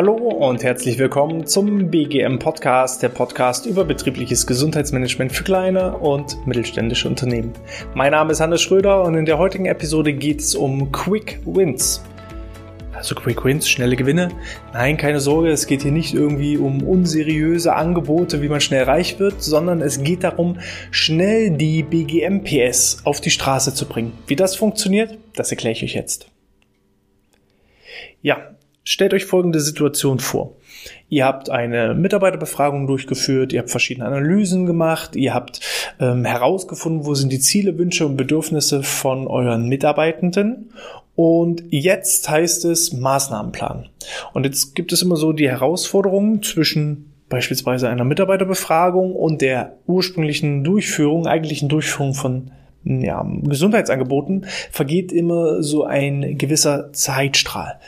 Hallo und herzlich willkommen zum BGM Podcast, der Podcast über betriebliches Gesundheitsmanagement für kleine und mittelständische Unternehmen. Mein Name ist Hannes Schröder und in der heutigen Episode geht es um Quick Wins. Also Quick Wins, schnelle Gewinne. Nein, keine Sorge, es geht hier nicht irgendwie um unseriöse Angebote, wie man schnell reich wird, sondern es geht darum, schnell die BGM PS auf die Straße zu bringen. Wie das funktioniert, das erkläre ich euch jetzt. Ja, stellt euch folgende Situation vor. Ihr habt eine Mitarbeiterbefragung durchgeführt, ihr habt verschiedene Analysen gemacht, ihr habt ähm, herausgefunden, wo sind die Ziele, Wünsche und Bedürfnisse von euren Mitarbeitenden und jetzt heißt es Maßnahmenplan. Und jetzt gibt es immer so die Herausforderung zwischen beispielsweise einer Mitarbeiterbefragung und der ursprünglichen Durchführung, eigentlichen Durchführung von ja, Gesundheitsangeboten, vergeht immer so ein gewisser Zeitstrahl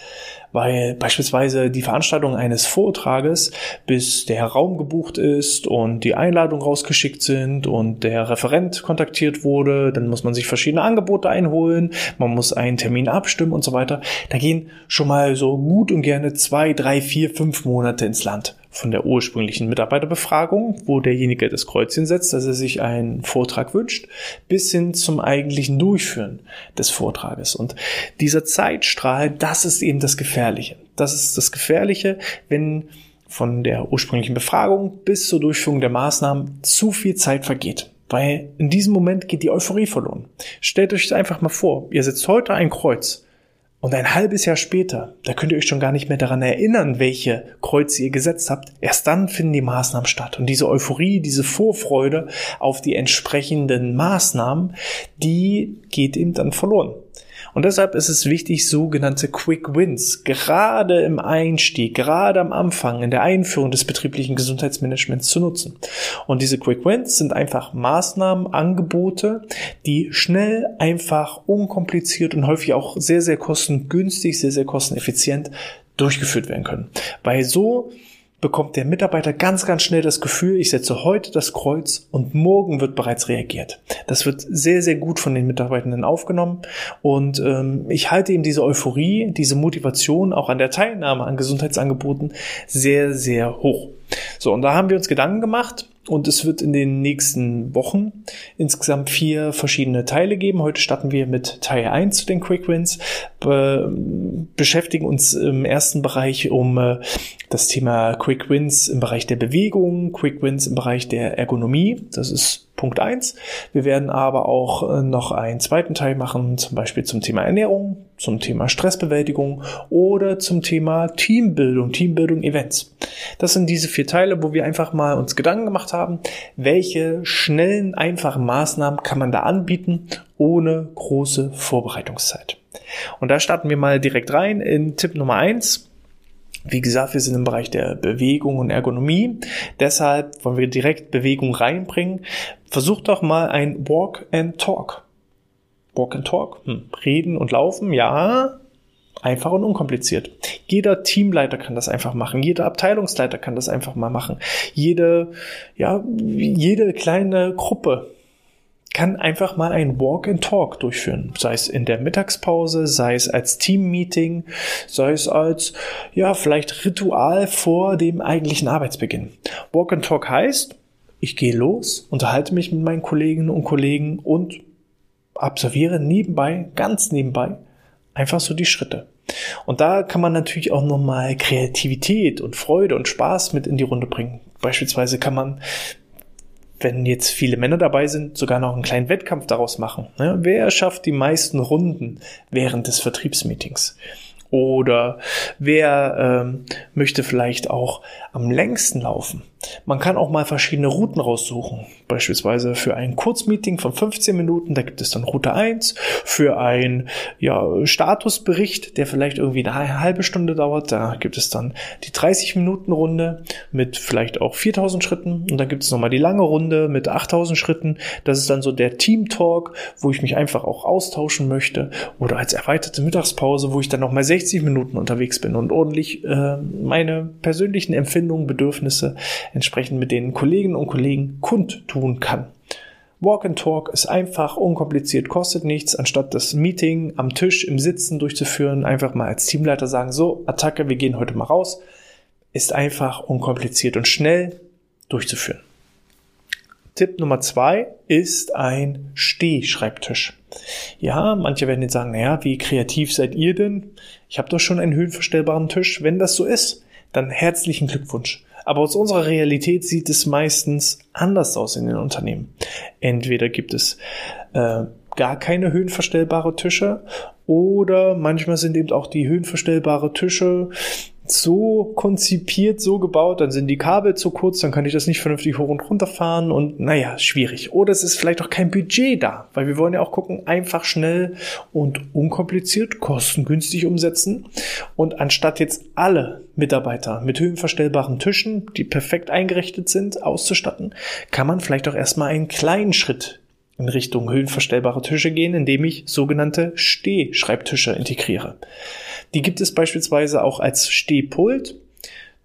weil beispielsweise die Veranstaltung eines Vortrages, bis der Raum gebucht ist und die Einladungen rausgeschickt sind und der Referent kontaktiert wurde, dann muss man sich verschiedene Angebote einholen, man muss einen Termin abstimmen und so weiter. Da gehen schon mal so gut und gerne zwei, drei, vier, fünf Monate ins Land von der ursprünglichen Mitarbeiterbefragung, wo derjenige das Kreuzchen setzt, dass er sich einen Vortrag wünscht, bis hin zum eigentlichen Durchführen des Vortrages. Und dieser Zeitstrahl, das ist eben das Gefährliche. Das ist das Gefährliche, wenn von der ursprünglichen Befragung bis zur Durchführung der Maßnahmen zu viel Zeit vergeht. Weil in diesem Moment geht die Euphorie verloren. Stellt euch einfach mal vor, ihr setzt heute ein Kreuz und ein halbes Jahr später, da könnt ihr euch schon gar nicht mehr daran erinnern, welche Kreuze ihr gesetzt habt. Erst dann finden die Maßnahmen statt. Und diese Euphorie, diese Vorfreude auf die entsprechenden Maßnahmen, die geht eben dann verloren. Und deshalb ist es wichtig, sogenannte Quick Wins, gerade im Einstieg, gerade am Anfang, in der Einführung des betrieblichen Gesundheitsmanagements zu nutzen. Und diese Quick Wins sind einfach Maßnahmen, Angebote, die schnell, einfach, unkompliziert und häufig auch sehr, sehr kostengünstig, sehr, sehr kosteneffizient durchgeführt werden können. Weil so bekommt der Mitarbeiter ganz, ganz schnell das Gefühl, ich setze heute das Kreuz und morgen wird bereits reagiert. Das wird sehr, sehr gut von den Mitarbeitenden aufgenommen und ähm, ich halte eben diese Euphorie, diese Motivation auch an der Teilnahme an Gesundheitsangeboten sehr, sehr hoch. So, und da haben wir uns Gedanken gemacht, und es wird in den nächsten Wochen insgesamt vier verschiedene Teile geben. Heute starten wir mit Teil 1 zu den Quick Wins, be beschäftigen uns im ersten Bereich um äh, das Thema Quick Wins im Bereich der Bewegung, Quick Wins im Bereich der Ergonomie. Das ist Punkt eins. Wir werden aber auch äh, noch einen zweiten Teil machen, zum Beispiel zum Thema Ernährung, zum Thema Stressbewältigung oder zum Thema Teambildung, Teambildung Events. Das sind diese vier Teile, wo wir einfach mal uns Gedanken gemacht haben, welche schnellen, einfachen Maßnahmen kann man da anbieten, ohne große Vorbereitungszeit. Und da starten wir mal direkt rein in Tipp Nummer eins. Wie gesagt, wir sind im Bereich der Bewegung und Ergonomie. Deshalb wollen wir direkt Bewegung reinbringen. Versucht doch mal ein Walk and Talk. Walk and Talk. Hm. Reden und laufen, ja. Einfach und unkompliziert. Jeder Teamleiter kann das einfach machen. Jeder Abteilungsleiter kann das einfach mal machen. Jede, ja, jede kleine Gruppe kann einfach mal ein Walk and Talk durchführen, sei es in der Mittagspause, sei es als Teammeeting, sei es als ja, vielleicht Ritual vor dem eigentlichen Arbeitsbeginn. Walk and Talk heißt, ich gehe los, unterhalte mich mit meinen Kolleginnen und Kollegen und absolviere nebenbei, ganz nebenbei, einfach so die Schritte. Und da kann man natürlich auch nochmal Kreativität und Freude und Spaß mit in die Runde bringen. Beispielsweise kann man wenn jetzt viele Männer dabei sind, sogar noch einen kleinen Wettkampf daraus machen. Ne? Wer schafft die meisten Runden während des Vertriebsmeetings? Oder wer ähm, möchte vielleicht auch am längsten laufen? Man kann auch mal verschiedene Routen raussuchen. Beispielsweise für ein Kurzmeeting von 15 Minuten, da gibt es dann Route 1. Für ein ja, Statusbericht, der vielleicht irgendwie eine halbe Stunde dauert, da gibt es dann die 30 Minuten Runde mit vielleicht auch 4000 Schritten. Und dann gibt es nochmal die lange Runde mit 8000 Schritten. Das ist dann so der Team Talk, wo ich mich einfach auch austauschen möchte. Oder als erweiterte Mittagspause, wo ich dann nochmal 60 Minuten unterwegs bin und ordentlich äh, meine persönlichen Empfindungen, Bedürfnisse entsprechend mit den Kolleginnen und Kollegen kundtun kann. Walk and Talk ist einfach, unkompliziert, kostet nichts, anstatt das Meeting am Tisch im Sitzen durchzuführen, einfach mal als Teamleiter sagen, so, Attacke, wir gehen heute mal raus. ist einfach unkompliziert und schnell durchzuführen. Tipp Nummer zwei ist ein Stehschreibtisch. Ja, manche werden jetzt sagen, naja, wie kreativ seid ihr denn? Ich habe doch schon einen höhenverstellbaren Tisch. Wenn das so ist, dann herzlichen Glückwunsch. Aber aus unserer Realität sieht es meistens anders aus in den Unternehmen. Entweder gibt es äh, gar keine höhenverstellbare Tische oder manchmal sind eben auch die höhenverstellbare Tische so konzipiert, so gebaut, dann sind die Kabel zu kurz, dann kann ich das nicht vernünftig hoch und runter fahren und naja, schwierig. Oder es ist vielleicht auch kein Budget da, weil wir wollen ja auch gucken, einfach schnell und unkompliziert, kostengünstig umsetzen. Und anstatt jetzt alle Mitarbeiter mit höhenverstellbaren Tischen, die perfekt eingerichtet sind, auszustatten, kann man vielleicht auch erstmal einen kleinen Schritt in Richtung höhenverstellbare Tische gehen, indem ich sogenannte Stehschreibtische integriere. Die gibt es beispielsweise auch als Stehpult.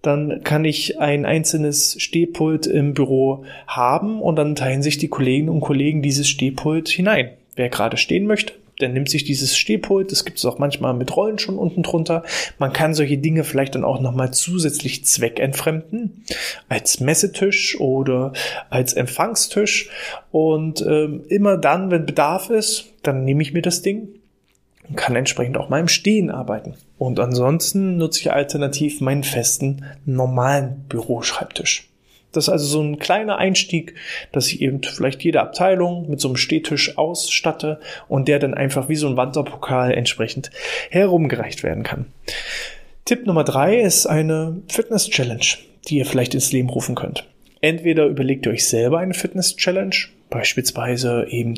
Dann kann ich ein einzelnes Stehpult im Büro haben und dann teilen sich die Kolleginnen und Kollegen dieses Stehpult hinein. Wer gerade stehen möchte, der nimmt sich dieses Stehpult, das gibt es auch manchmal mit Rollen schon unten drunter. Man kann solche Dinge vielleicht dann auch nochmal zusätzlich zweckentfremden, als Messetisch oder als Empfangstisch. Und ähm, immer dann, wenn Bedarf ist, dann nehme ich mir das Ding und kann entsprechend auch mal im Stehen arbeiten. Und ansonsten nutze ich alternativ meinen festen normalen Büroschreibtisch. Das ist also so ein kleiner Einstieg, dass ich eben vielleicht jede Abteilung mit so einem Stehtisch ausstatte und der dann einfach wie so ein Wanderpokal entsprechend herumgereicht werden kann. Tipp Nummer drei ist eine Fitness-Challenge, die ihr vielleicht ins Leben rufen könnt. Entweder überlegt ihr euch selber eine Fitness-Challenge, beispielsweise eben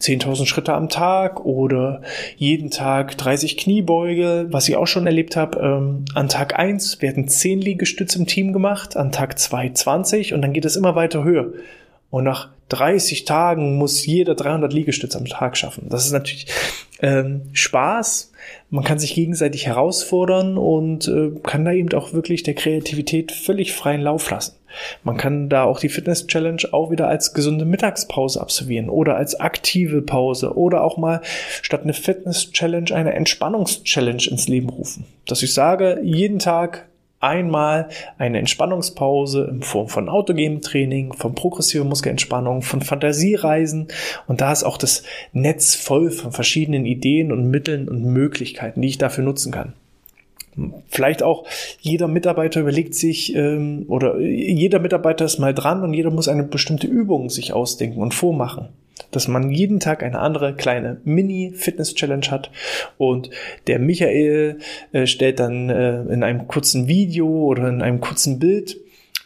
10.000 Schritte am Tag oder jeden Tag 30 Kniebeuge, was ich auch schon erlebt habe. Ähm, an Tag 1 werden 10 Liegestütze im Team gemacht, an Tag 2 20 und dann geht es immer weiter höher. Und nach 30 Tagen muss jeder 300 Liegestütze am Tag schaffen. Das ist natürlich ähm, Spaß. Man kann sich gegenseitig herausfordern und äh, kann da eben auch wirklich der Kreativität völlig freien Lauf lassen. Man kann da auch die Fitness Challenge auch wieder als gesunde Mittagspause absolvieren oder als aktive Pause oder auch mal statt eine Fitness Challenge eine Entspannungs Challenge ins Leben rufen. Dass ich sage, jeden Tag einmal eine Entspannungspause in Form von Autogame-Training, von progressiver Muskelentspannung, von Fantasiereisen und da ist auch das Netz voll von verschiedenen Ideen und Mitteln und Möglichkeiten, die ich dafür nutzen kann. Vielleicht auch jeder Mitarbeiter überlegt sich ähm, oder jeder Mitarbeiter ist mal dran und jeder muss eine bestimmte Übung sich ausdenken und vormachen. Dass man jeden Tag eine andere kleine Mini-Fitness-Challenge hat. Und der Michael äh, stellt dann äh, in einem kurzen Video oder in einem kurzen Bild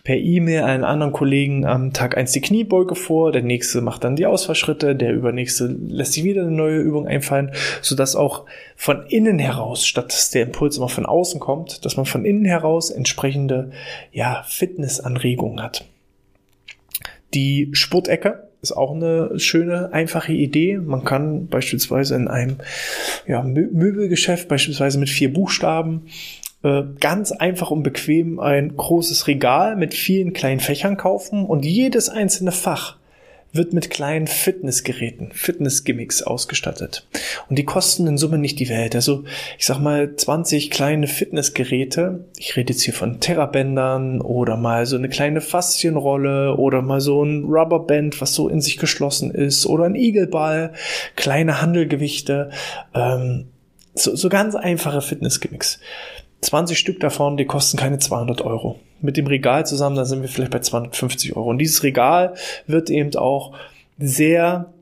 per E-Mail einen anderen Kollegen am Tag eins die Kniebeuge vor, der nächste macht dann die Ausfallschritte, der übernächste lässt sich wieder eine neue Übung einfallen, sodass auch von innen heraus, statt dass der Impuls immer von außen kommt, dass man von innen heraus entsprechende ja, Fitnessanregungen hat. Die Sportecke ist auch eine schöne, einfache Idee. Man kann beispielsweise in einem ja, Möbelgeschäft, beispielsweise mit vier Buchstaben, äh, ganz einfach und bequem ein großes Regal mit vielen kleinen Fächern kaufen und jedes einzelne Fach wird mit kleinen Fitnessgeräten, Fitnessgimmicks ausgestattet. Und die kosten in Summe nicht die Welt. Also ich sag mal 20 kleine Fitnessgeräte. Ich rede jetzt hier von Terrabändern oder mal so eine kleine Faszienrolle oder mal so ein Rubberband, was so in sich geschlossen ist oder ein Igelball, kleine Handelgewichte. Ähm, so, so ganz einfache Fitnessgimmicks. 20 Stück davon, die kosten keine 200 Euro. Mit dem Regal zusammen, da sind wir vielleicht bei 250 Euro. Und dieses Regal wird eben auch sehr,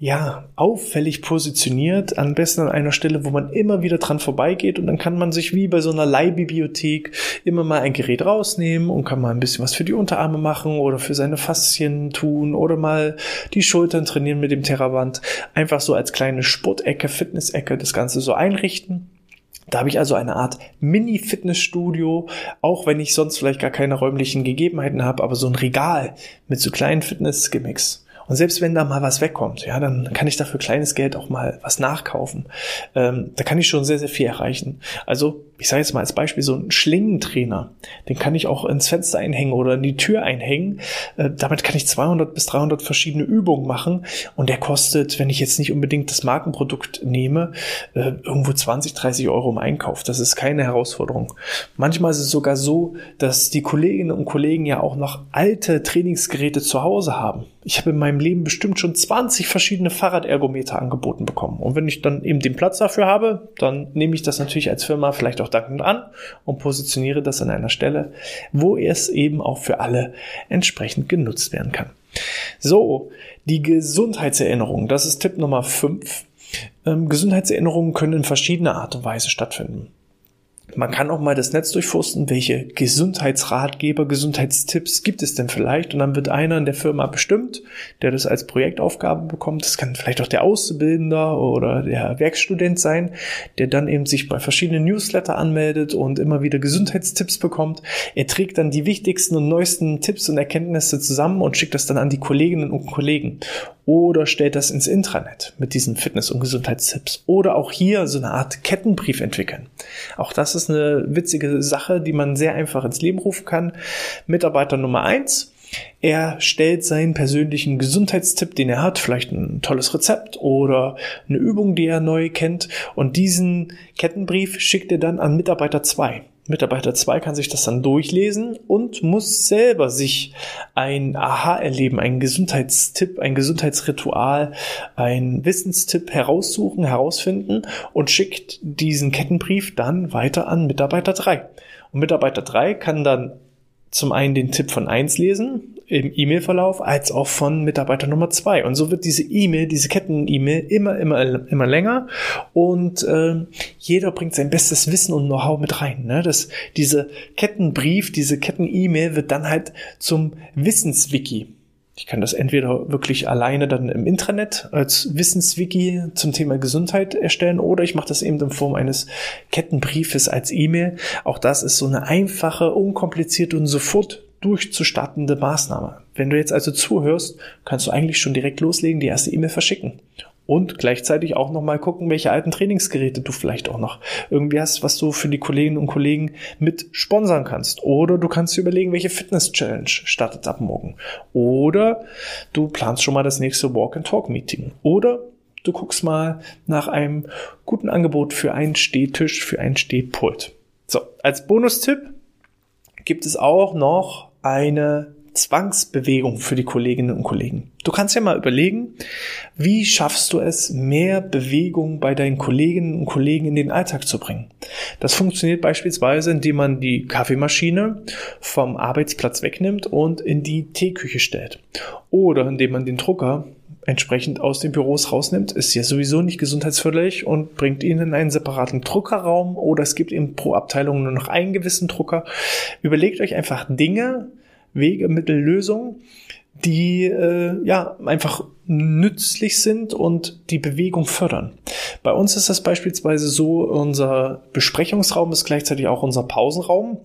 ja, auffällig positioniert, am besten an einer Stelle, wo man immer wieder dran vorbeigeht und dann kann man sich wie bei so einer Leihbibliothek immer mal ein Gerät rausnehmen und kann mal ein bisschen was für die Unterarme machen oder für seine Faszien tun oder mal die Schultern trainieren mit dem Terraband. Einfach so als kleine Sportecke, Fitnessecke das Ganze so einrichten da habe ich also eine Art Mini-Fitnessstudio, auch wenn ich sonst vielleicht gar keine räumlichen Gegebenheiten habe, aber so ein Regal mit so kleinen Fitness-Gimmicks. Und selbst wenn da mal was wegkommt, ja, dann kann ich dafür kleines Geld auch mal was nachkaufen. Ähm, da kann ich schon sehr, sehr viel erreichen. Also ich sage jetzt mal als Beispiel, so ein Schlingentrainer, den kann ich auch ins Fenster einhängen oder in die Tür einhängen. Äh, damit kann ich 200 bis 300 verschiedene Übungen machen und der kostet, wenn ich jetzt nicht unbedingt das Markenprodukt nehme, äh, irgendwo 20, 30 Euro im Einkauf. Das ist keine Herausforderung. Manchmal ist es sogar so, dass die Kolleginnen und Kollegen ja auch noch alte Trainingsgeräte zu Hause haben. Ich habe in meinem Leben bestimmt schon 20 verschiedene Fahrradergometer angeboten bekommen. Und wenn ich dann eben den Platz dafür habe, dann nehme ich das natürlich als Firma vielleicht auch dankend an und positioniere das an einer Stelle, wo es eben auch für alle entsprechend genutzt werden kann. So, die Gesundheitserinnerung, das ist Tipp Nummer 5. Ähm, Gesundheitserinnerungen können in verschiedener Art und Weise stattfinden. Man kann auch mal das Netz durchforsten, welche Gesundheitsratgeber, Gesundheitstipps gibt es denn vielleicht? Und dann wird einer in der Firma bestimmt, der das als Projektaufgabe bekommt. Das kann vielleicht auch der Auszubildender oder der Werkstudent sein, der dann eben sich bei verschiedenen Newsletter anmeldet und immer wieder Gesundheitstipps bekommt. Er trägt dann die wichtigsten und neuesten Tipps und Erkenntnisse zusammen und schickt das dann an die Kolleginnen und Kollegen oder stellt das ins Intranet mit diesen Fitness- und Gesundheitstipps oder auch hier so eine Art Kettenbrief entwickeln. Auch das eine witzige Sache, die man sehr einfach ins Leben rufen kann. Mitarbeiter Nummer eins. Er stellt seinen persönlichen Gesundheitstipp, den er hat, vielleicht ein tolles Rezept oder eine Übung, die er neu kennt, und diesen Kettenbrief schickt er dann an Mitarbeiter zwei. Mitarbeiter 2 kann sich das dann durchlesen und muss selber sich ein Aha-Erleben, ein Gesundheitstipp, ein Gesundheitsritual, ein Wissenstipp heraussuchen, herausfinden und schickt diesen Kettenbrief dann weiter an Mitarbeiter 3. Und Mitarbeiter 3 kann dann zum einen den Tipp von eins lesen im E-Mail-Verlauf, als auch von Mitarbeiter Nummer zwei. Und so wird diese E-Mail, diese Ketten-E-Mail immer, immer, immer länger und äh, jeder bringt sein bestes Wissen und Know-how mit rein. Ne? Das, diese Kettenbrief, diese Ketten-E-Mail wird dann halt zum Wissenswiki. Ich kann das entweder wirklich alleine dann im Intranet als Wissenswiki zum Thema Gesundheit erstellen oder ich mache das eben in Form eines Kettenbriefes als E-Mail. Auch das ist so eine einfache, unkomplizierte und sofort durchzustartende Maßnahme. Wenn du jetzt also zuhörst, kannst du eigentlich schon direkt loslegen, die erste E-Mail verschicken und gleichzeitig auch noch mal gucken, welche alten Trainingsgeräte du vielleicht auch noch irgendwie hast, was du für die Kolleginnen und Kollegen mit sponsern kannst. Oder du kannst dir überlegen, welche Fitness-Challenge startet ab morgen. Oder du planst schon mal das nächste Walk-and-Talk-Meeting. Oder du guckst mal nach einem guten Angebot für einen Stehtisch, für einen Stehpult. So, als Bonustipp gibt es auch noch eine Zwangsbewegung für die Kolleginnen und Kollegen. Du kannst ja mal überlegen, wie schaffst du es, mehr Bewegung bei deinen Kolleginnen und Kollegen in den Alltag zu bringen? Das funktioniert beispielsweise, indem man die Kaffeemaschine vom Arbeitsplatz wegnimmt und in die Teeküche stellt. Oder indem man den Drucker entsprechend aus den Büros rausnimmt, ist ja sowieso nicht gesundheitsförderlich und bringt ihn in einen separaten Druckerraum oder es gibt eben pro Abteilung nur noch einen gewissen Drucker. Überlegt euch einfach Dinge, Wege, Mittel, Lösungen, die äh, ja einfach nützlich sind und die Bewegung fördern. Bei uns ist das beispielsweise so, unser Besprechungsraum ist gleichzeitig auch unser Pausenraum.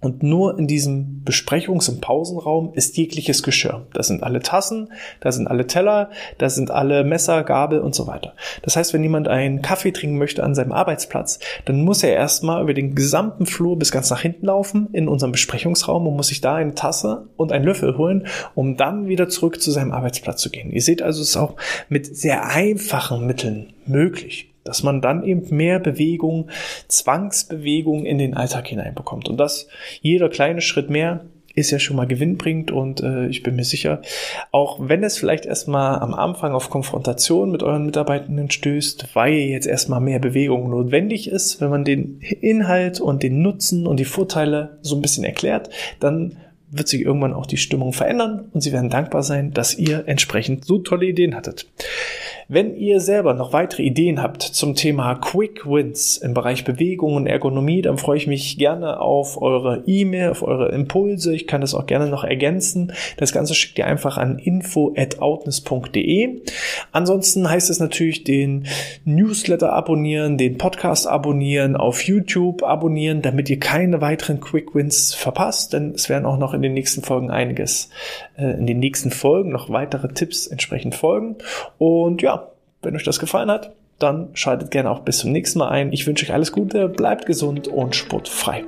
Und nur in diesem Besprechungs- und Pausenraum ist jegliches Geschirr. Da sind alle Tassen, da sind alle Teller, da sind alle Messer, Gabel und so weiter. Das heißt, wenn jemand einen Kaffee trinken möchte an seinem Arbeitsplatz, dann muss er erstmal über den gesamten Flur bis ganz nach hinten laufen in unserem Besprechungsraum und muss sich da eine Tasse und einen Löffel holen, um dann wieder zurück zu seinem Arbeitsplatz zu gehen. Ihr seht also, es ist auch mit sehr einfachen Mitteln möglich dass man dann eben mehr Bewegung, Zwangsbewegung in den Alltag hineinbekommt. Und das jeder kleine Schritt mehr ist ja schon mal gewinnbringend und äh, ich bin mir sicher, auch wenn es vielleicht erstmal am Anfang auf Konfrontation mit euren Mitarbeitenden stößt, weil jetzt erstmal mehr Bewegung notwendig ist, wenn man den Inhalt und den Nutzen und die Vorteile so ein bisschen erklärt, dann wird sich irgendwann auch die Stimmung verändern und sie werden dankbar sein, dass ihr entsprechend so tolle Ideen hattet. Wenn ihr selber noch weitere Ideen habt zum Thema Quick Wins im Bereich Bewegung und Ergonomie, dann freue ich mich gerne auf eure E-Mail, auf eure Impulse. Ich kann das auch gerne noch ergänzen. Das Ganze schickt ihr einfach an info@outness.de. Ansonsten heißt es natürlich den Newsletter abonnieren, den Podcast abonnieren, auf YouTube abonnieren, damit ihr keine weiteren Quick Wins verpasst, denn es werden auch noch in den nächsten Folgen einiges, äh, in den nächsten Folgen noch weitere Tipps entsprechend folgen. Und ja, wenn euch das gefallen hat, dann schaltet gerne auch bis zum nächsten Mal ein. Ich wünsche euch alles Gute, bleibt gesund und sportfrei.